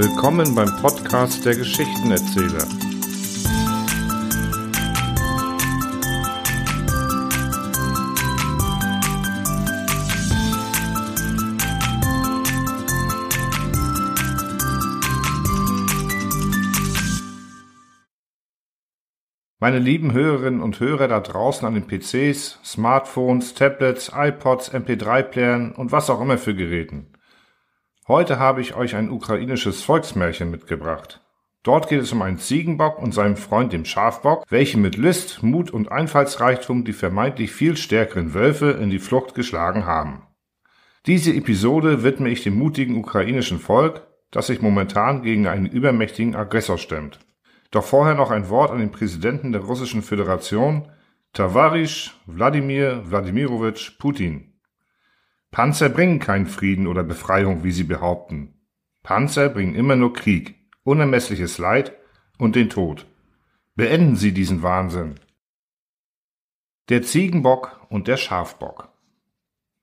Willkommen beim Podcast der Geschichtenerzähler. Meine lieben Hörerinnen und Hörer da draußen an den PCs, Smartphones, Tablets, iPods, MP3-Playern und was auch immer für Geräten. Heute habe ich euch ein ukrainisches Volksmärchen mitgebracht. Dort geht es um einen Ziegenbock und seinen Freund dem Schafbock, welche mit List, Mut und Einfallsreichtum die vermeintlich viel stärkeren Wölfe in die Flucht geschlagen haben. Diese Episode widme ich dem mutigen ukrainischen Volk, das sich momentan gegen einen übermächtigen Aggressor stemmt. Doch vorher noch ein Wort an den Präsidenten der Russischen Föderation, Tavarisch Wladimir Wladimirowitsch Putin. Panzer bringen keinen Frieden oder Befreiung, wie sie behaupten. Panzer bringen immer nur Krieg, unermessliches Leid und den Tod. Beenden Sie diesen Wahnsinn. Der Ziegenbock und der Schafbock.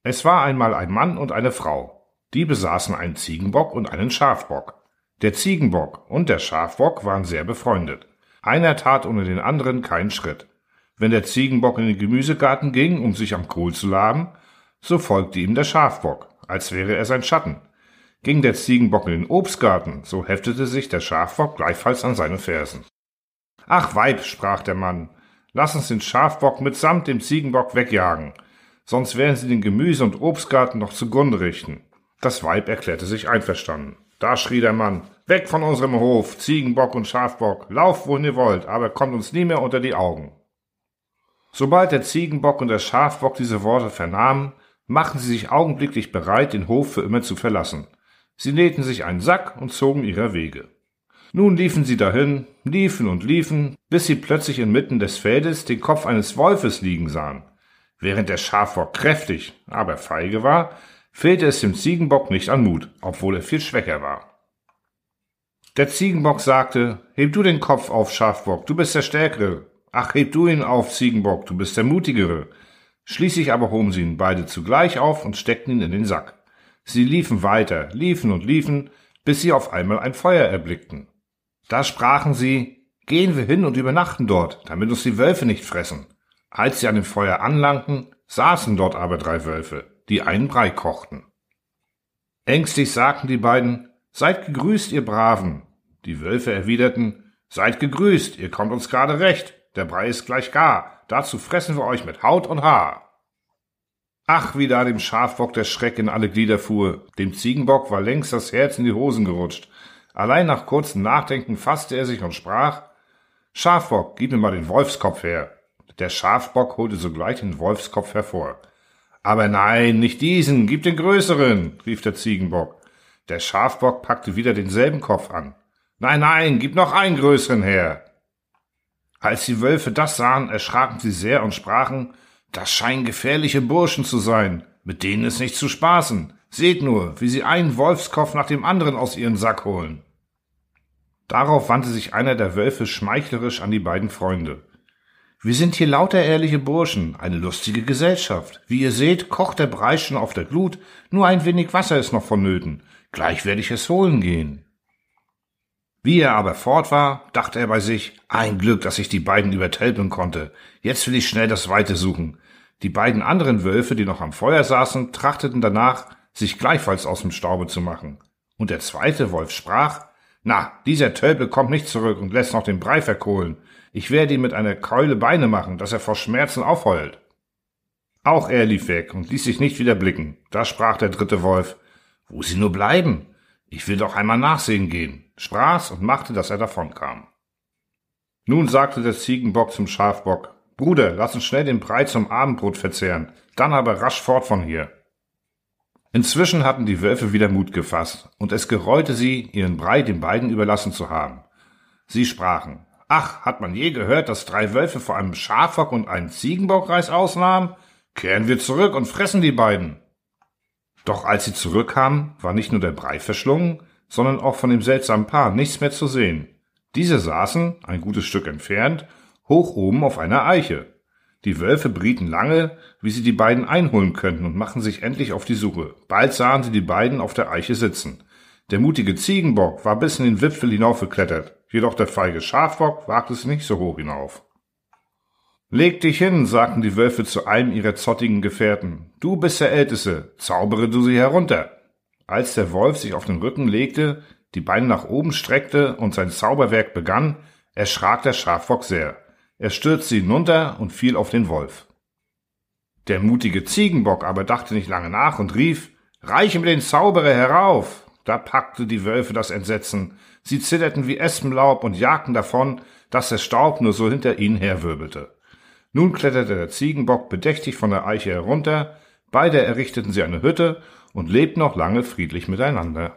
Es war einmal ein Mann und eine Frau. Die besaßen einen Ziegenbock und einen Schafbock. Der Ziegenbock und der Schafbock waren sehr befreundet. Einer tat ohne den anderen keinen Schritt. Wenn der Ziegenbock in den Gemüsegarten ging, um sich am Kohl zu laben, so folgte ihm der Schafbock, als wäre er sein Schatten. Ging der Ziegenbock in den Obstgarten, so heftete sich der Schafbock gleichfalls an seine Fersen. Ach Weib, sprach der Mann, lass uns den Schafbock mitsamt dem Ziegenbock wegjagen, sonst werden sie den Gemüse- und Obstgarten noch zugrunde richten. Das Weib erklärte sich einverstanden. Da schrie der Mann, weg von unserem Hof, Ziegenbock und Schafbock, lauft wohin ihr wollt, aber kommt uns nie mehr unter die Augen. Sobald der Ziegenbock und der Schafbock diese Worte vernahmen, machten sie sich augenblicklich bereit, den Hof für immer zu verlassen. Sie nähten sich einen Sack und zogen ihrer Wege. Nun liefen sie dahin, liefen und liefen, bis sie plötzlich inmitten des Feldes den Kopf eines Wolfes liegen sahen. Während der Schafbock kräftig, aber feige war, fehlte es dem Ziegenbock nicht an Mut, obwohl er viel schwächer war. Der Ziegenbock sagte, heb du den Kopf auf, Schafbock, du bist der Stärkere. Ach, heb du ihn auf, Ziegenbock, du bist der Mutigere. Schließlich aber hoben sie ihn beide zugleich auf und steckten ihn in den Sack. Sie liefen weiter, liefen und liefen, bis sie auf einmal ein Feuer erblickten. Da sprachen sie, gehen wir hin und übernachten dort, damit uns die Wölfe nicht fressen. Als sie an dem Feuer anlangten, saßen dort aber drei Wölfe die einen Brei kochten. Ängstlich sagten die beiden, Seid gegrüßt, ihr Braven. Die Wölfe erwiderten, Seid gegrüßt, ihr kommt uns gerade recht, der Brei ist gleich gar, dazu fressen wir euch mit Haut und Haar. Ach, wie da dem Schafbock der Schreck in alle Glieder fuhr, dem Ziegenbock war längst das Herz in die Hosen gerutscht. Allein nach kurzem Nachdenken fasste er sich und sprach, Schafbock, gib mir mal den Wolfskopf her. Der Schafbock holte sogleich den Wolfskopf hervor. Aber nein, nicht diesen, gib den größeren, rief der Ziegenbock. Der Schafbock packte wieder denselben Kopf an. Nein, nein, gib noch einen größeren her. Als die Wölfe das sahen, erschraken sie sehr und sprachen, das scheinen gefährliche Burschen zu sein, mit denen ist nicht zu spaßen. Seht nur, wie sie einen Wolfskopf nach dem anderen aus ihrem Sack holen. Darauf wandte sich einer der Wölfe schmeichlerisch an die beiden Freunde. Wir sind hier lauter ehrliche Burschen, eine lustige Gesellschaft. Wie ihr seht, kocht der Brei schon auf der Glut, nur ein wenig Wasser ist noch vonnöten. Gleich werde ich es holen gehen. Wie er aber fort war, dachte er bei sich, ein Glück, dass ich die beiden übertölpeln konnte. Jetzt will ich schnell das Weite suchen. Die beiden anderen Wölfe, die noch am Feuer saßen, trachteten danach, sich gleichfalls aus dem Staube zu machen. Und der zweite Wolf sprach, na, dieser Tölpel kommt nicht zurück und lässt noch den Brei verkohlen. Ich werde ihm mit einer Keule Beine machen, dass er vor Schmerzen aufheult. Auch er lief weg und ließ sich nicht wieder blicken. Da sprach der dritte Wolf, wo sie nur bleiben. Ich will doch einmal nachsehen gehen, sprach's und machte, dass er davonkam. Nun sagte der Ziegenbock zum Schafbock, Bruder, lass uns schnell den Brei zum Abendbrot verzehren, dann aber rasch fort von hier. Inzwischen hatten die Wölfe wieder Mut gefasst, und es gereute sie, ihren Brei den beiden überlassen zu haben. Sie sprachen, Ach, hat man je gehört, dass drei Wölfe vor einem Schafbock und einem Ziegenbockreis ausnahmen? Kehren wir zurück und fressen die beiden. Doch als sie zurückkamen, war nicht nur der Brei verschlungen, sondern auch von dem seltsamen Paar nichts mehr zu sehen. Diese saßen, ein gutes Stück entfernt, hoch oben auf einer Eiche. Die Wölfe brieten lange, wie sie die beiden einholen könnten und machten sich endlich auf die Suche. Bald sahen sie die beiden auf der Eiche sitzen. Der mutige Ziegenbock war bis in den Wipfel hinaufgeklettert, jedoch der feige Schafbock wagte es nicht so hoch hinauf. Leg dich hin, sagten die Wölfe zu einem ihrer zottigen Gefährten. Du bist der Älteste, zaubere du sie herunter. Als der Wolf sich auf den Rücken legte, die Beine nach oben streckte und sein Zauberwerk begann, erschrak der Schafbock sehr. Er stürzte hinunter und fiel auf den Wolf. Der mutige Ziegenbock aber dachte nicht lange nach und rief, Reiche mir den Zauberer herauf! Da packte die Wölfe das Entsetzen. Sie zitterten wie Espenlaub und jagten davon, dass der Staub nur so hinter ihnen herwirbelte. Nun kletterte der Ziegenbock bedächtig von der Eiche herunter, beide errichteten sie eine Hütte und lebten noch lange friedlich miteinander.